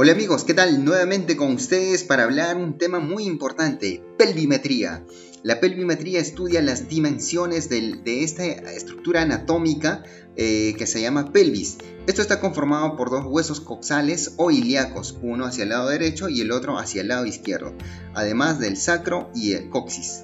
Hola amigos, ¿qué tal? Nuevamente con ustedes para hablar un tema muy importante, pelvimetría. La pelvimetría estudia las dimensiones de, esta estructura anatómica eh, que se llama pelvis. Esto está conformado por dos huesos coxales o ilíacos, uno hacia el lado derecho y el otro hacia el lado izquierdo, además del sacro y el coxis.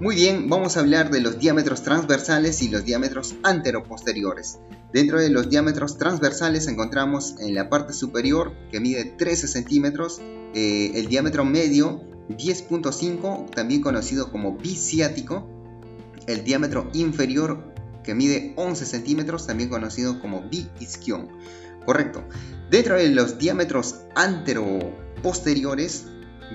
Muy bien, vamos a hablar de los diámetros transversales y los diámetros anteroposteriores. Dentro de los diámetros transversales encontramos en la parte superior que mide 13 centímetros, eh, el diámetro medio 10.5, también conocido como biciático, el diámetro inferior que mide 11 centímetros, también conocido como bi-isquión. Correcto. Dentro de los diámetros anteroposteriores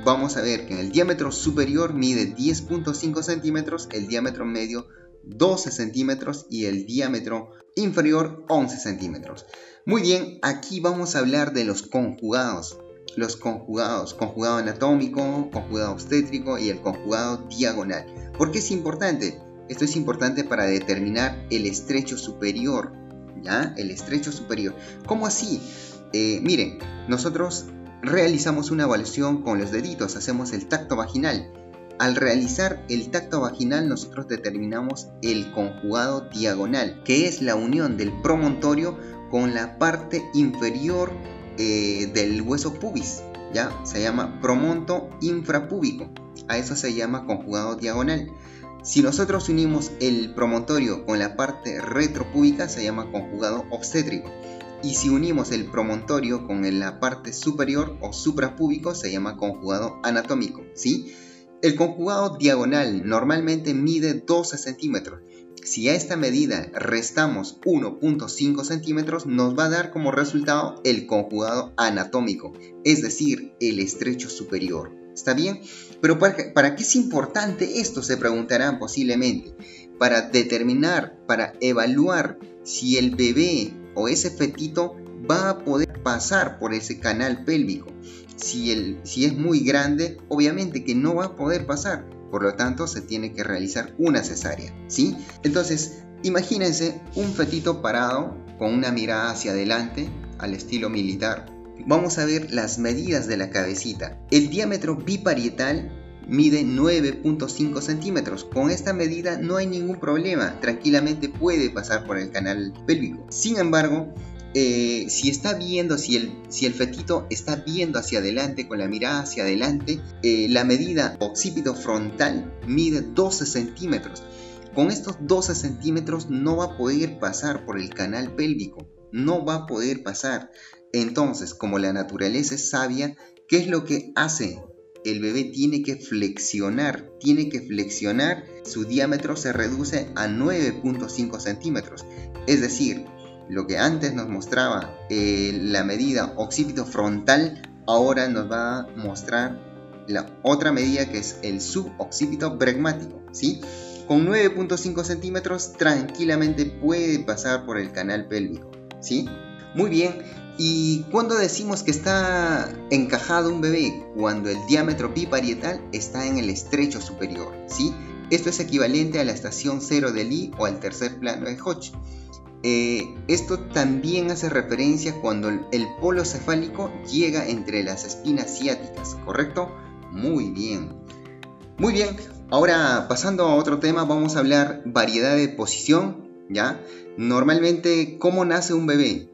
vamos a ver que en el diámetro superior mide 10.5 centímetros, el diámetro medio 12 centímetros y el diámetro inferior 11 centímetros. Muy bien, aquí vamos a hablar de los conjugados. Los conjugados, conjugado anatómico, conjugado obstétrico y el conjugado diagonal. ¿Por qué es importante? Esto es importante para determinar el estrecho superior. ¿Ya? El estrecho superior. ¿Cómo así? Eh, miren, nosotros realizamos una evaluación con los deditos, hacemos el tacto vaginal. Al realizar el tacto vaginal nosotros determinamos el conjugado diagonal, que es la unión del promontorio con la parte inferior eh, del hueso pubis. ¿ya? Se llama promonto infrapúbico. A eso se llama conjugado diagonal. Si nosotros unimos el promontorio con la parte retropúbica se llama conjugado obstétrico. Y si unimos el promontorio con la parte superior o suprapúbico se llama conjugado anatómico, ¿sí? El conjugado diagonal normalmente mide 12 centímetros. Si a esta medida restamos 1.5 centímetros, nos va a dar como resultado el conjugado anatómico, es decir, el estrecho superior. ¿Está bien? Pero ¿para, ¿para qué es importante esto? Se preguntarán posiblemente. Para determinar, para evaluar si el bebé o ese fetito va a poder pasar por ese canal pélvico. Si, el, si es muy grande, obviamente que no va a poder pasar. Por lo tanto, se tiene que realizar una cesárea. ¿sí? Entonces, imagínense un fetito parado con una mirada hacia adelante, al estilo militar. Vamos a ver las medidas de la cabecita. El diámetro biparietal mide 9.5 centímetros. Con esta medida no hay ningún problema, tranquilamente puede pasar por el canal pélvico. Sin embargo, eh, si está viendo, si el, fetito está viendo hacia adelante, con la mirada hacia adelante, eh, la medida occipito frontal mide 12 centímetros. Con estos 12 centímetros no va a poder pasar por el canal pélvico, no va a poder pasar. Entonces, como la naturaleza es sabia, ¿qué es lo que hace? el bebé tiene que flexionar, tiene que flexionar, su diámetro se reduce a 9.5 centímetros. Es decir, lo que antes nos mostraba eh, la medida occipito frontal, ahora nos va a mostrar la otra medida que es el suboccipito bregmático. ¿sí? Con 9.5 centímetros tranquilamente puede pasar por el canal pélvico. ¿sí? Muy bien, ¿Y cuando decimos que está encajado un bebé? Cuando el diámetro biparietal está en el estrecho superior, ¿sí? Esto es equivalente a la estación 0 de Lee o al tercer plano de Hodge. Eh, esto también hace referencia cuando el polo cefálico llega entre las espinas ciáticas, ¿correcto? Muy bien. Muy bien, ahora pasando a otro tema, vamos a hablar variedad de posición, ¿ya? Normalmente, ¿cómo nace un bebé?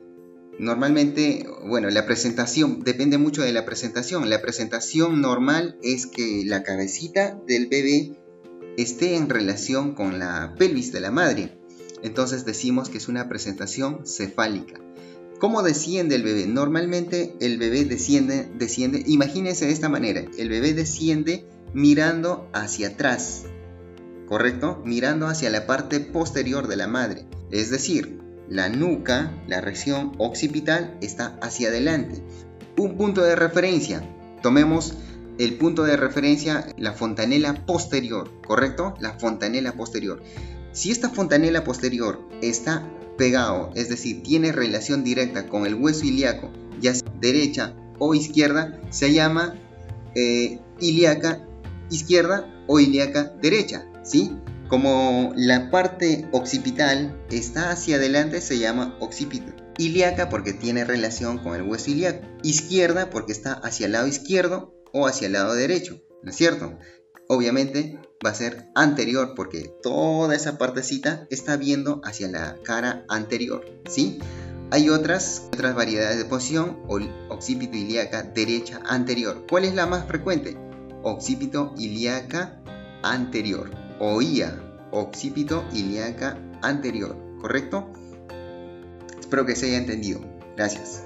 Normalmente, bueno, la presentación depende mucho de la presentación. La presentación normal es que la cabecita del bebé esté en relación con la pelvis de la madre. Entonces decimos que es una presentación cefálica. ¿Cómo desciende el bebé? Normalmente el bebé desciende, desciende, imagínense de esta manera, el bebé desciende mirando hacia atrás, ¿correcto? Mirando hacia la parte posterior de la madre. Es decir, la nuca, la región occipital, está hacia adelante. Un punto de referencia. Tomemos el punto de referencia, la fontanela posterior, ¿correcto? La fontanela posterior. Si esta fontanela posterior está pegado, es decir, tiene relación directa con el hueso ilíaco, ya sea derecha o izquierda, se llama eh, ilíaca izquierda o ilíaca derecha, ¿sí? Como la parte occipital está hacia adelante, se llama occipito. Ilíaca porque tiene relación con el hueso ilíaco. Izquierda porque está hacia el lado izquierdo o hacia el lado derecho, ¿no es cierto? Obviamente va a ser anterior porque toda esa partecita está viendo hacia la cara anterior, ¿sí? Hay otras, otras variedades de posición, occipito ilíaca derecha anterior. ¿Cuál es la más frecuente? Occipito ilíaca anterior. Oía, occipito ilíaca anterior, ¿correcto? Espero que se haya entendido. Gracias.